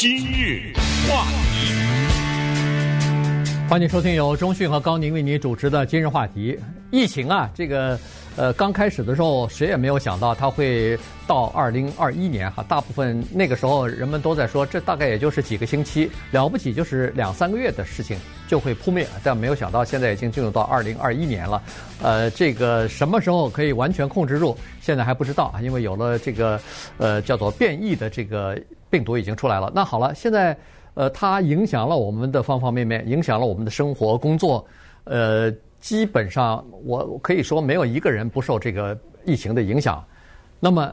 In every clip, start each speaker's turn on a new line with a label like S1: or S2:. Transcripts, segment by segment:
S1: 今日话题，
S2: 欢迎收听由中讯和高宁为您主持的今日话题。疫情啊，这个呃刚开始的时候，谁也没有想到它会到二零二一年哈。大部分那个时候人们都在说，这大概也就是几个星期，了不起就是两三个月的事情就会扑灭。但没有想到现在已经进入到二零二一年了，呃，这个什么时候可以完全控制住，现在还不知道，因为有了这个呃叫做变异的这个。病毒已经出来了。那好了，现在呃，它影响了我们的方方面面，影响了我们的生活、工作。呃，基本上我可以说没有一个人不受这个疫情的影响。那么，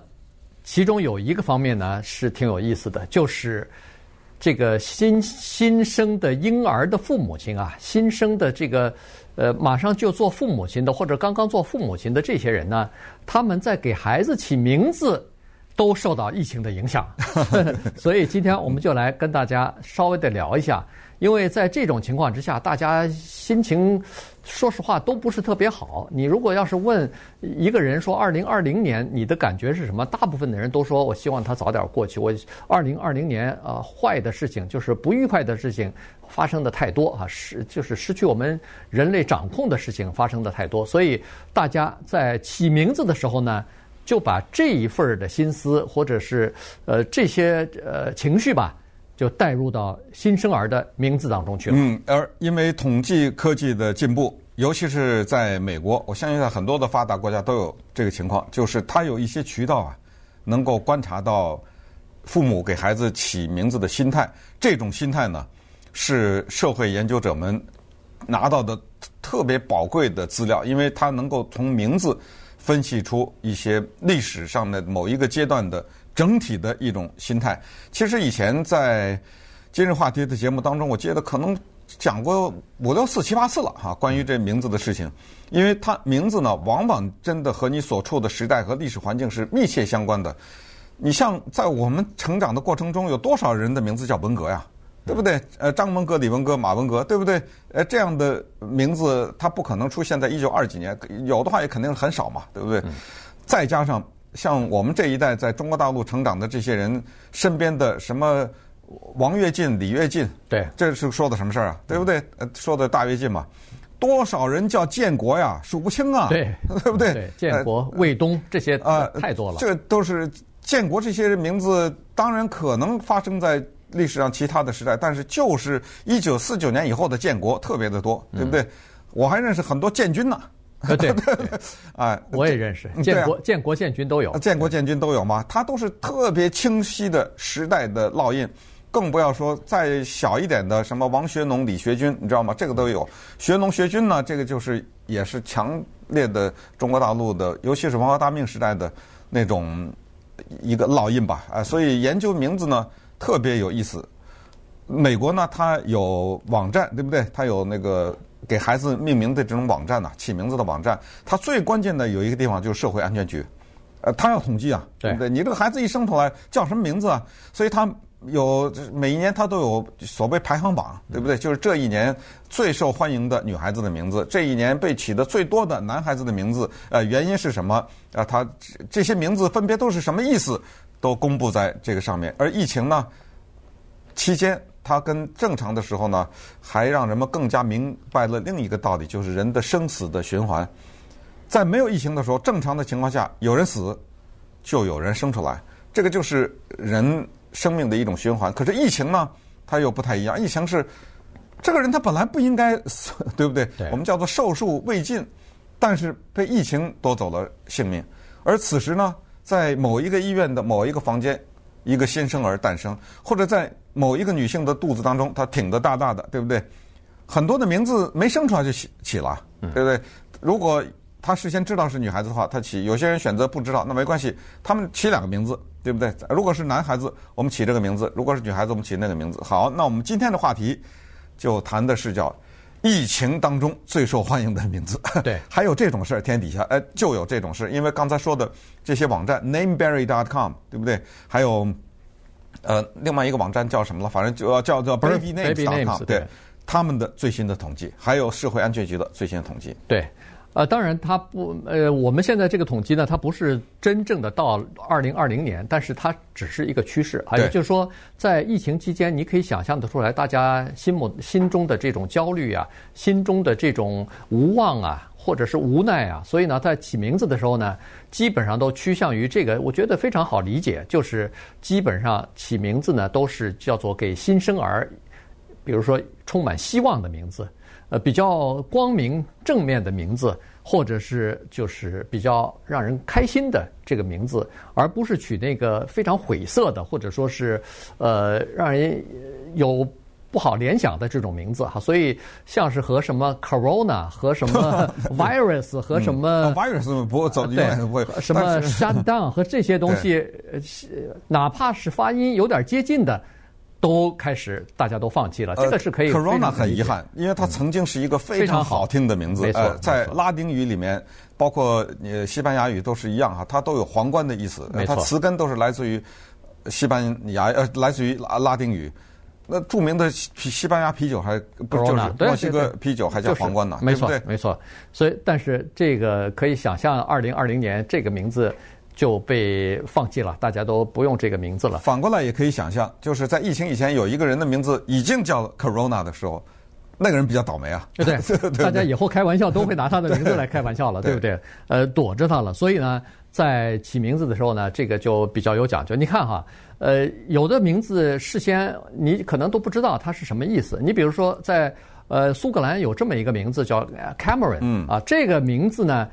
S2: 其中有一个方面呢是挺有意思的，就是这个新新生的婴儿的父母亲啊，新生的这个呃马上就做父母亲的或者刚刚做父母亲的这些人呢，他们在给孩子起名字。都受到疫情的影响，所以今天我们就来跟大家稍微的聊一下。因为在这种情况之下，大家心情说实话都不是特别好。你如果要是问一个人说二零二零年你的感觉是什么，大部分的人都说我希望他早点过去。我二零二零年啊，坏的事情就是不愉快的事情发生的太多啊，失就是失去我们人类掌控的事情发生的太多，所以大家在起名字的时候呢。就把这一份的心思，或者是呃这些呃情绪吧，就带入到新生儿的名字当中去了。
S3: 嗯，而因为统计科技的进步，尤其是在美国，我相信在很多的发达国家都有这个情况，就是他有一些渠道啊，能够观察到父母给孩子起名字的心态。这种心态呢，是社会研究者们拿到的特别宝贵的资料，因为他能够从名字。分析出一些历史上的某一个阶段的整体的一种心态。其实以前在今日话题的节目当中，我记得可能讲过五六次、七八次了哈，关于这名字的事情。因为它名字呢，往往真的和你所处的时代和历史环境是密切相关的。你像在我们成长的过程中，有多少人的名字叫文革呀？对不对？呃，张文革、李文革、马文革，对不对？呃，这样的名字，它不可能出现在一九二几年，有的话也肯定很少嘛，对不对？嗯、再加上像我们这一代在中国大陆成长的这些人身边的什么王跃进、李跃进，
S2: 对，
S3: 这是说的什么事儿啊？对不对？呃，说的大跃进嘛，多少人叫建国呀，数不清啊，
S2: 对，
S3: 对不对？
S2: 对建国、卫东、呃、这些啊，太多了。
S3: 这都是建国这些人名字，当然可能发生在。历史上其他的时代，但是就是一九四九年以后的建国特别的多，对不对？嗯、我还认识很多建军呢。
S2: 对 对，哎，我也认识建国、建国、建军都有。
S3: 建国、建军都有嘛？它都是特别清晰的时代的烙印，更不要说再小一点的什么王学农、李学军，你知道吗？这个都有。学农、学军呢，这个就是也是强烈的中国大陆的，尤其是文化大革命时代的那种一个烙印吧。啊，所以研究名字呢。特别有意思，美国呢，它有网站，对不对？它有那个给孩子命名的这种网站呐，起名字的网站。它最关键的有一个地方就是社会安全局，呃，它要统计啊，对不对？你这个孩子一生出来叫什么名字啊？所以它有每一年它都有所谓排行榜，对不对？就是这一年最受欢迎的女孩子的名字，这一年被起的最多的男孩子的名字，呃，原因是什么？啊，它这些名字分别都是什么意思？都公布在这个上面，而疫情呢期间，它跟正常的时候呢，还让人们更加明白了另一个道理，就是人的生死的循环。在没有疫情的时候，正常的情况下，有人死，就有人生出来，这个就是人生命的一种循环。可是疫情呢，它又不太一样，疫情是这个人他本来不应该死，对不对？对。我们叫做寿数未尽，但是被疫情夺走了性命，而此时呢，在某一个医院的某一个房间，一个新生儿诞生，或者在某一个女性的肚子当中，她挺得大大的，对不对？很多的名字没生出来就起起了，对不对？如果她事先知道是女孩子的话，她起；有些人选择不知道，那没关系，他们起两个名字，对不对？如果是男孩子，我们起这个名字；如果是女孩子，我们起那个名字。好，那我们今天的话题就谈的是叫。疫情当中最受欢迎的名字，
S2: 对，
S3: 还有这种事儿，天底下哎就有这种事，因为刚才说的这些网站，Nameberry.com，对不对？还有呃另外一个网站叫什么了？反正就叫叫 BabyNames.com，对，他们的最新的统计，还有社会安全局的最新的统计。
S2: 对，呃，当然，它不，呃，我们现在这个统计呢，它不是真正的到二零二零年，但是它只是一个趋势。还有就是说，在疫情期间，你可以想象得出来，大家心目心中的这种焦虑啊，心中的这种无望啊，或者是无奈啊，所以呢，在起名字的时候呢，基本上都趋向于这个，我觉得非常好理解，就是基本上起名字呢，都是叫做给新生儿，比如说充满希望的名字。呃，比较光明正面的名字，或者是就是比较让人开心的这个名字，而不是取那个非常晦涩的，或者说是呃让人有不好联想的这种名字哈。所以像是和什么 Corona 和什么 Virus 和什么
S3: Virus 不走
S2: 对什么 Shutdown 和这些东西，哪怕是发音有点接近的。都开始，大家都放弃了。这个是可以。
S3: Corona 很遗憾，因为它曾经是一个非常好听的名字。
S2: 没错，
S3: 在拉丁语里面，包括呃西班牙语都是一样哈，它都有皇冠的意思。它词根都是来自于西班牙呃，来自于拉拉丁语。那著名的西西班牙啤酒还不就是墨西哥啤酒还叫皇冠呢？
S2: 没错，没错。所以，但是这个可以想象，二零二零年这个名字。就被放弃了，大家都不用这个名字了。
S3: 反过来也可以想象，就是在疫情以前有一个人的名字已经叫 Corona 的时候，那个人比较倒霉啊。
S2: 对 对，大家以后开玩笑都会拿他的名字来开玩笑了，对不对？呃，躲着他了。所以呢，在起名字的时候呢，这个就比较有讲究。你看哈，呃，有的名字事先你可能都不知道它是什么意思。你比如说，在呃苏格兰有这么一个名字叫 Cameron，嗯啊，这个名字呢。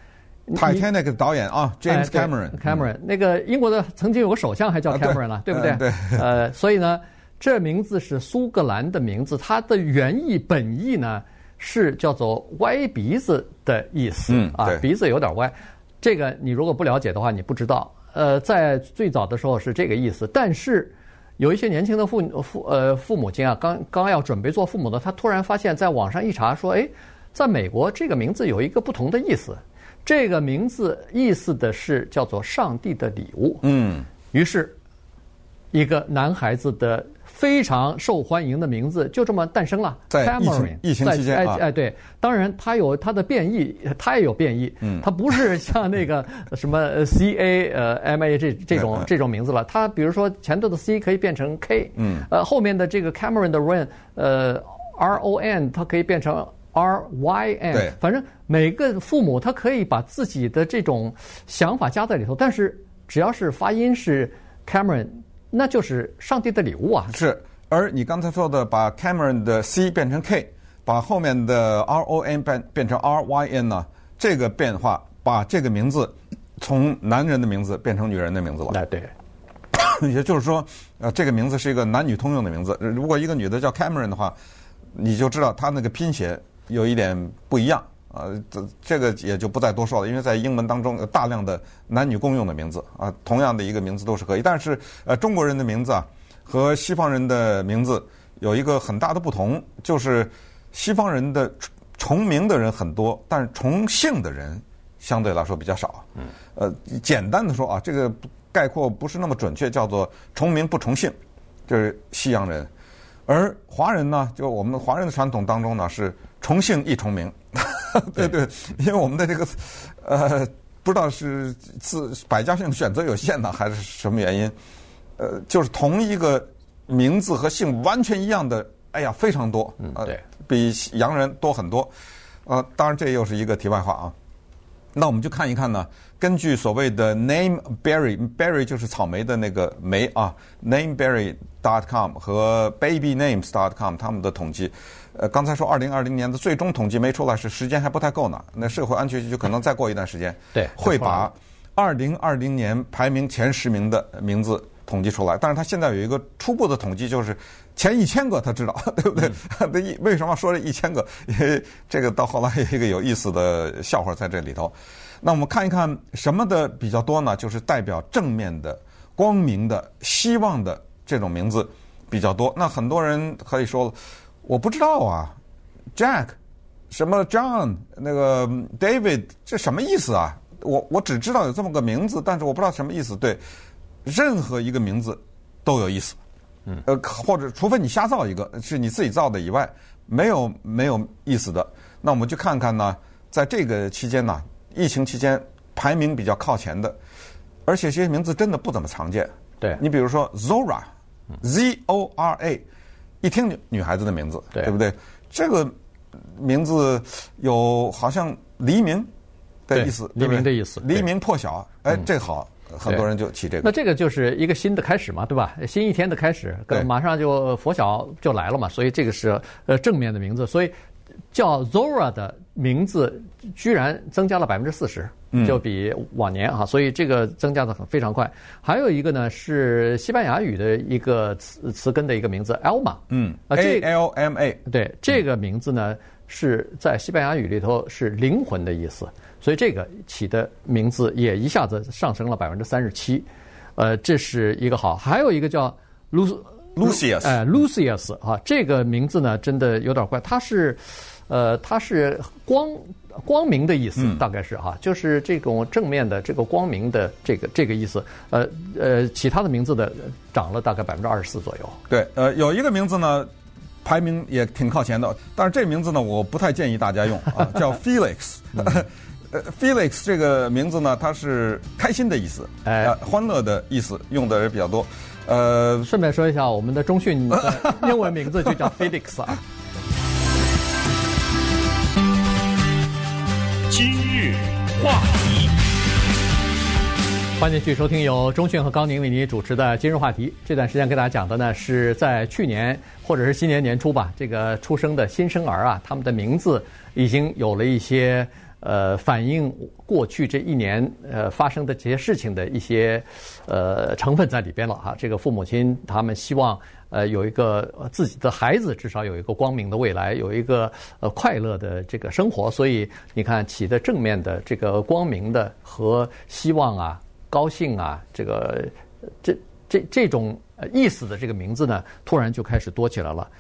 S3: Titanic 导演啊，James Cameron，Cameron
S2: 那个英国的曾经有个首相还叫 Cameron 了，对不对？
S3: 对。
S2: 呃，所以呢，这名字是苏格兰的名字，它的原意本意呢是叫做歪鼻子的意思啊，鼻子有点歪。这个你如果不了解的话，你不知道。呃，在最早的时候是这个意思，但是有一些年轻的父父呃父母亲啊，刚刚要准备做父母的，他突然发现在网上一查说，哎，在美国这个名字有一个不同的意思。这个名字意思的是叫做上帝的礼物。嗯，于是，一个男孩子的非常受欢迎的名字就这么诞生了。
S3: 在疫情疫情期间
S2: 哎哎，对，当然它有它的变异，它也有变异。嗯，它不是像那个 什么 C A 呃 M A 这这种这种名字了。它比如说前头的 C 可以变成 K。嗯，呃，后面的这个 Cameron 的 Ron 呃 R O N 它可以变成。R Y N，反正每个父母他可以把自己的这种想法加在里头，但是只要是发音是 Cameron，那就是上帝的礼物啊。
S3: 是，而你刚才说的把 Cameron 的 C 变成 K，把后面的 R O N 变变成 R Y N 呢？这个变化把这个名字从男人的名字变成女人的名字了。
S2: 哎，对，
S3: 也就是说，呃，这个名字是一个男女通用的名字。如果一个女的叫 Cameron 的话，你就知道她那个拼写。有一点不一样啊，这这个也就不再多说了，因为在英文当中有大量的男女共用的名字啊，同样的一个名字都是可以。但是呃，中国人的名字啊和西方人的名字有一个很大的不同，就是西方人的重名的人很多，但是重姓的人相对来说比较少。嗯。呃，简单的说啊，这个概括不是那么准确，叫做重名不重姓，就是西洋人。而华人呢，就我们华人的传统当中呢是。重姓亦重名，对对，因为我们的这个呃，不知道是自百家姓选择有限呢，还是什么原因，呃，就是同一个名字和姓完全一样的，哎呀，非常多，
S2: 呃、嗯，对，
S3: 比洋人多很多，呃，当然这又是一个题外话啊。那我们就看一看呢，根据所谓的 Nameberry，Berry 就是草莓的那个莓啊，Nameberry.com 和 BabyNames.com 他们的统计。呃，刚才说二零二零年的最终统计没出来，是时间还不太够呢。那社会安全局就可能再过一段时间，
S2: 对，
S3: 会把二零二零年排名前十名的名字统计出来。但是它现在有一个初步的统计，就是前一千个他知道，对不对？那一、嗯、为什么说这一千个？因为这个到后来有一个有意思的笑话在这里头。那我们看一看什么的比较多呢？就是代表正面的、光明的、希望的这种名字比较多。那很多人可以说。我不知道啊，Jack，什么 John，那个 David，这什么意思啊？我我只知道有这么个名字，但是我不知道什么意思。对，任何一个名字都有意思。嗯，呃，或者除非你瞎造一个，是你自己造的以外，没有没有意思的。那我们去看看呢，在这个期间呢，疫情期间排名比较靠前的，而且这些名字真的不怎么常见。
S2: 对，
S3: 你比如说 Zora，Z O R A，一听女女孩子的名字，
S2: 对，
S3: 对不对？这个名字有好像黎明的意思，
S2: 黎明的意思，
S3: 黎明破晓，哎，这好。很多人就起这个，
S2: 那这个就是一个新的开始嘛，对吧？新一天的开始，马上就佛晓就来了嘛，所以这个是呃正面的名字，所以叫 Zora 的名字居然增加了百分之四十，就比往年啊，所以这个增加的很非常快。还有一个呢是西班牙语的一个词词根的一个名字 Alma，
S3: 嗯，A L M A，
S2: 对，这个名字呢是在西班牙语里头是灵魂的意思。所以这个起的名字也一下子上升了百分之三十七，呃，这是一个好。还有一个叫
S3: Lucius，
S2: 哎，Lucius 啊，这个名字呢真的有点怪，它是，呃，它是光光明的意思，大概是哈，就是这种正面的这个光明的这个这个意思。呃呃，其他的名字的涨了大概百分之二十四左右。
S3: 对，呃，有一个名字呢排名也挺靠前的，但是这名字呢我不太建议大家用啊，叫 Felix。呃，Felix 这个名字呢，它是开心的意思，哎，欢乐的意思，用的人比较多。呃，
S2: 顺便说一下，我们的中讯 英文名字就叫 Felix 啊。
S1: 今日话题，
S2: 欢迎继续收听由中讯和高宁为您主持的今日话题。这段时间跟大家讲的呢，是在去年或者是今年年初吧，这个出生的新生儿啊，他们的名字已经有了一些。呃，反映过去这一年呃发生的这些事情的一些呃成分在里边了哈。这个父母亲他们希望呃有一个自己的孩子至少有一个光明的未来，有一个呃快乐的这个生活。所以你看起的正面的这个光明的和希望啊、高兴啊，这个这这这种意思的这个名字呢，突然就开始多起来了。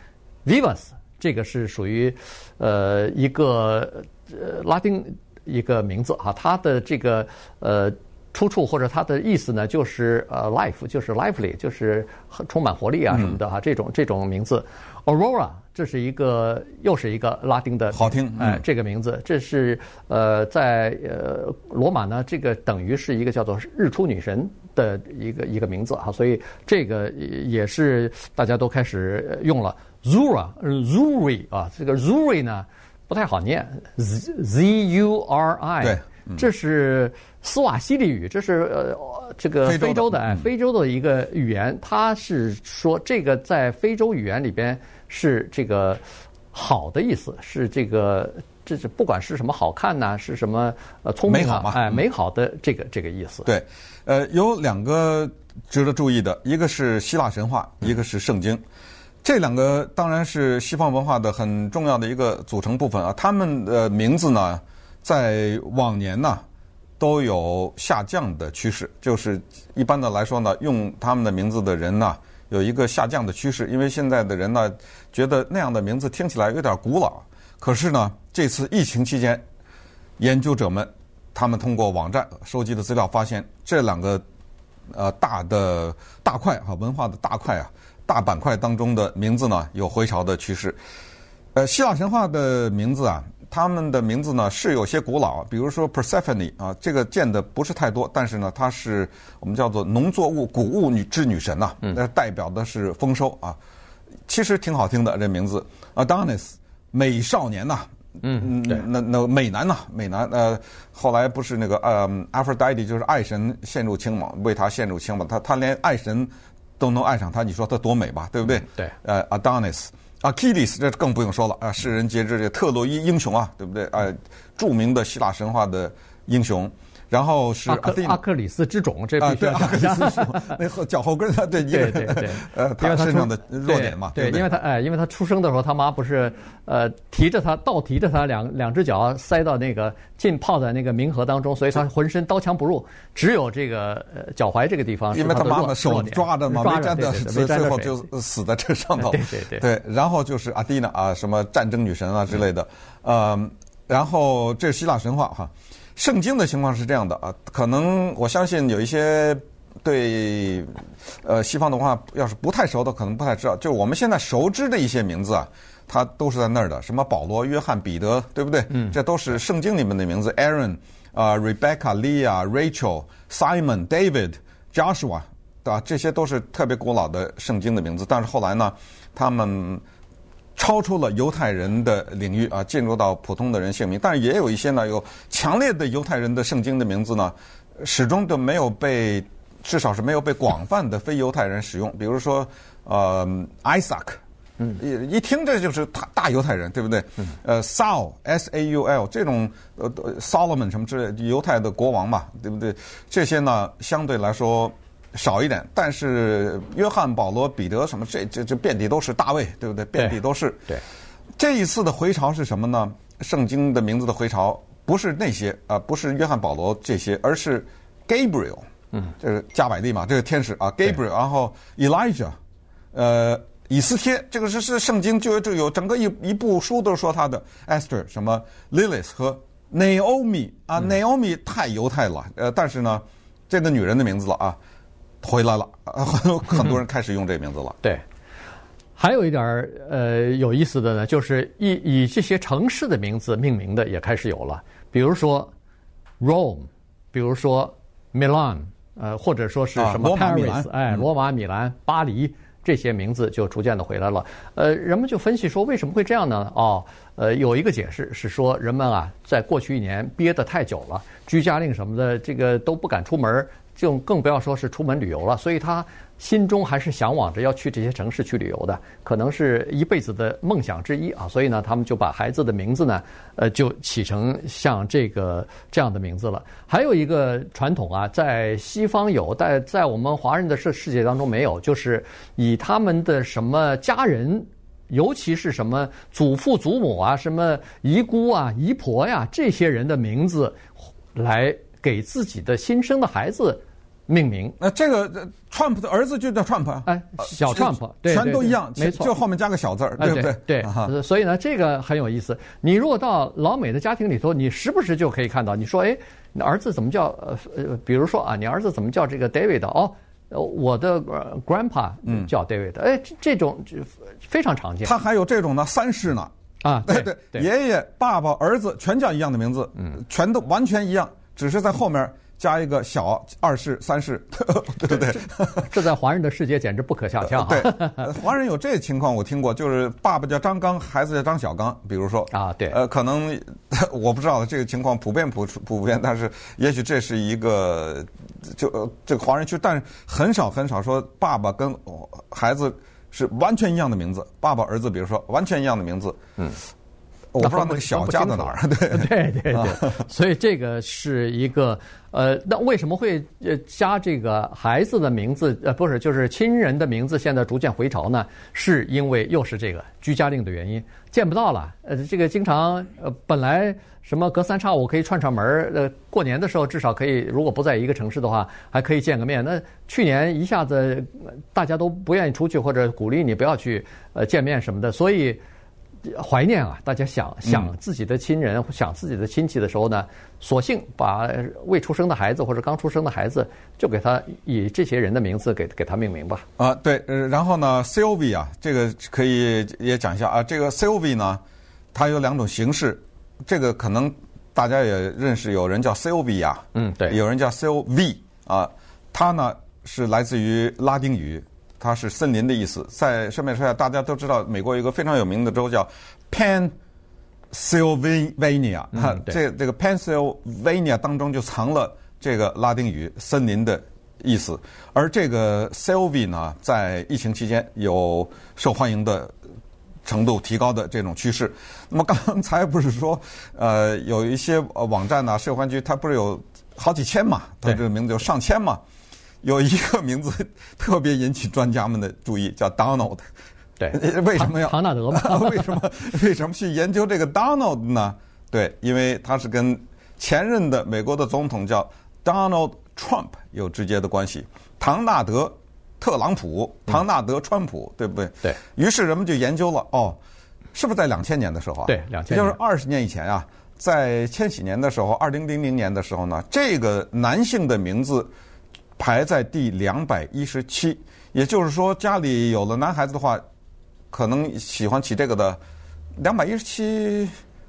S2: ，Vivas 这个是属于呃一个。呃，拉丁一个名字哈，它的这个呃出处或者它的意思呢，就是呃 life，就是 lively，就是充满活力啊什么的哈，这种这种名字。Aurora，这是一个又是一个拉丁的
S3: 好听
S2: 哎，这个名字，这是呃在呃罗马呢，这个等于是一个叫做日出女神的一个一个名字哈，所以这个也是大家都开始用了。Zura，Zuri 啊，这个 Zuri 呢。不太好念，Z Z U R I，
S3: 对，
S2: 这是斯瓦希里语，这是呃这个非洲的哎，非洲的一个语言，它是说这个在非洲语言里边是这个好的意思，是这个这是不管是什么好看呐，是什么呃聪明啊，哎，美好的这个这个意思。
S3: 对，呃，有两个值得注意的，一个是希腊神话，一个是圣经。这两个当然是西方文化的很重要的一个组成部分啊。他们的名字呢，在往年呢都有下降的趋势，就是一般的来说呢，用他们的名字的人呢有一个下降的趋势，因为现在的人呢觉得那样的名字听起来有点古老。可是呢，这次疫情期间，研究者们他们通过网站收集的资料发现，这两个呃大的大块啊，文化的大块啊。大板块当中的名字呢，有回潮的趋势。呃，希腊神话的名字啊，他们的名字呢是有些古老，比如说 Persephone 啊，这个见的不是太多，但是呢，它是我们叫做农作物、谷物女之女神呐、啊，那代表的是丰收啊。其实挺好听的这名字，Adonis 美少年呐、啊，嗯嗯，那那美男呐、啊，美男呃，后来不是那个呃，Aphrodite 就是爱神陷入情网，为他陷入情网，他他连爱神。都能爱上他，你说他多美吧，对不对？
S2: 对。
S3: 呃，Adonis，Achilles，这更不用说了啊，世人皆知这特洛伊英雄啊，对不对？呃，著名的希腊神话的英雄。然后是阿克
S2: 阿克里斯之种，这
S3: 必须要讲一下。那后脚后跟的，对
S2: 对对对，
S3: 呃，他身上的弱点嘛，
S2: 对，因为他哎，因为他出生的时候，他妈不是呃提着他倒提着他两两只脚塞到那个浸泡在那个冥河当中，所以他浑身刀枪不入，只有这个呃脚踝这个地方，
S3: 因为他妈妈手抓着嘛，没沾到水，最后就死在这上头。
S2: 对对对，
S3: 对，然后就是阿蒂娜啊，什么战争女神啊之类的，呃，然后这是希腊神话哈。圣经的情况是这样的啊，可能我相信有一些对呃西方的话，要是不太熟的，可能不太知道。就我们现在熟知的一些名字啊，它都是在那儿的，什么保罗、约翰、彼得，对不对？嗯，这都是圣经里面的名字。Aaron 啊，Rebecca、Leah、Rachel、Simon、David、Joshua，对吧？这些都是特别古老的圣经的名字。但是后来呢，他们超出了犹太人的领域啊，进入到普通的人姓名。但是也有一些呢，有强烈的犹太人的圣经的名字呢，始终都没有被，至少是没有被广泛的非犹太人使用。比如说，呃，Isaac，嗯，一一听这就是大大犹太人，对不对？嗯。呃，Saul，S A U L，这种呃，Solomon 什么之类犹太的国王嘛，对不对？这些呢，相对来说。少一点，但是约翰、保罗、彼得什么，这这这遍地都是大卫，对不对？遍地都是。
S2: 对。
S3: 这一次的回潮是什么呢？圣经的名字的回潮不是那些啊、呃，不是约翰、保罗这些，而是 Gabriel，嗯，这是加百利嘛，这个天使啊，Gabriel，然后 Elijah，呃，以斯帖，这个是是圣经就就有整个一一部书都是说他的 Esther，什么 Lilith 和 Naomi 啊、嗯、Naomi 太犹太了，呃，但是呢，这个女人的名字了啊。回来了，很多人开始用这个名字了。
S2: 嗯、对，还有一点儿呃有意思的呢，就是以以这些城市的名字命名的也开始有了，比如说 Rome，比如说 Milan，呃，或者说是什么 Paris，哎，罗马、米兰、巴黎这些名字就逐渐的回来了。呃，人们就分析说为什么会这样呢？哦，呃，有一个解释是说人们啊，在过去一年憋得太久了，居家令什么的，这个都不敢出门。就更不要说是出门旅游了，所以他心中还是向往着要去这些城市去旅游的，可能是一辈子的梦想之一啊。所以呢，他们就把孩子的名字呢，呃，就起成像这个这样的名字了。还有一个传统啊，在西方有，但在我们华人的世世界当中没有，就是以他们的什么家人，尤其是什么祖父祖母啊、什么姨姑啊、姨婆呀这些人的名字来。给自己的新生的孩子命名，
S3: 那这个 Trump 的儿子就叫 Trump 啊，
S2: 哎，小 Trump，对，
S3: 全都一样，
S2: 没错，
S3: 就后面加个小字儿，对不对？
S2: 对，所以呢，这个很有意思。你如果到老美的家庭里头，你时不时就可以看到，你说，哎，你儿子怎么叫？呃呃，比如说啊，你儿子怎么叫这个 David？哦，我的 Grandpa 叫 David，哎，这种就非常常见。
S3: 他还有这种呢，三世呢，
S2: 啊，对 对，
S3: 爷爷、爸爸、儿子全叫一样的名字，嗯，全都完全一样。只是在后面加一个小二世、三世，对不对？
S2: 这在华人的世界简直不可想象。
S3: 对，华人有这情况，我听过，就是爸爸叫张刚，孩子叫张小刚。比如说
S2: 啊，对，
S3: 呃，可能 我不知道这个情况普遍普普遍，但是也许这是一个就这个华人区，但是很少很少说爸爸跟孩子是完全一样的名字，爸爸儿子，比如说完全一样的名字，嗯。我不知道那个小加在哪儿，对
S2: 对对对，所以这个是一个呃，那为什么会呃加这个孩子的名字？呃，不是，就是亲人的名字，现在逐渐回潮呢？是因为又是这个居家令的原因，见不到了。呃，这个经常呃，本来什么隔三差五可以串串门儿，呃，过年的时候至少可以，如果不在一个城市的话，还可以见个面。那去年一下子大家都不愿意出去，或者鼓励你不要去呃见面什么的，所以。怀念啊！大家想想自己的亲人，嗯、想自己的亲戚的时候呢，索性把未出生的孩子或者刚出生的孩子，就给他以这些人的名字给给他命名吧。
S3: 啊，对，呃，然后呢，Sylvie 啊，这个可以也讲一下啊。这个 Sylvie 呢，它有两种形式，这个可能大家也认识，有人叫 Sylvia，
S2: 嗯，对，
S3: 有人叫 Sylvie 啊，它呢是来自于拉丁语。它是森林的意思。在顺便说一下，大家都知道，美国有一个非常有名的州叫 Pennsylvania，它这这个 Pennsylvania 当中就藏了这个拉丁语“森林”的意思。而这个 Sylvie 呢，在疫情期间有受欢迎的程度提高的这种趋势。那么刚才不是说，呃，有一些网站呢，社会局它不是有好几千嘛？它这个名字有上千嘛？有一个名字特别引起专家们的注意，叫 Donald。
S2: 对，
S3: 为什么要
S2: 唐纳德嘛？
S3: 为什么为什么去研究这个 Donald 呢？对，因为他是跟前任的美国的总统叫 Donald Trump 有直接的关系。唐纳德特朗普，唐纳德川普，对不对？
S2: 对。
S3: 于是人们就研究了，哦，是不是在两千年的时候啊？
S2: 对，两千
S3: 年，就是二十年以前啊，在千禧年的时候，二零零零年的时候呢，这个男性的名字。排在第两百一十七。也就是说，家里有了男孩子的话，可能喜欢起这个的，两百一十七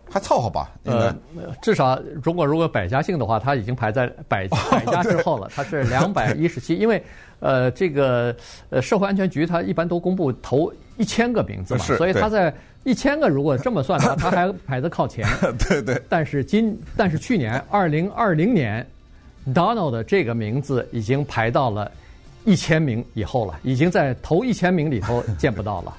S3: 还凑合吧？应该、呃、
S2: 至少如果如果百家姓的话，他已经排在百 百家之后了。他是两百一十七，因为呃，这个呃，社会安全局他一般都公布头一千个名字嘛，所以他在。一千个，如果这么算的话，他还排得靠前。
S3: 对对。
S2: 但是今，但是去年二零二零年，Donald 这个名字已经排到了一千名以后了，已经在头一千名里头见不到了。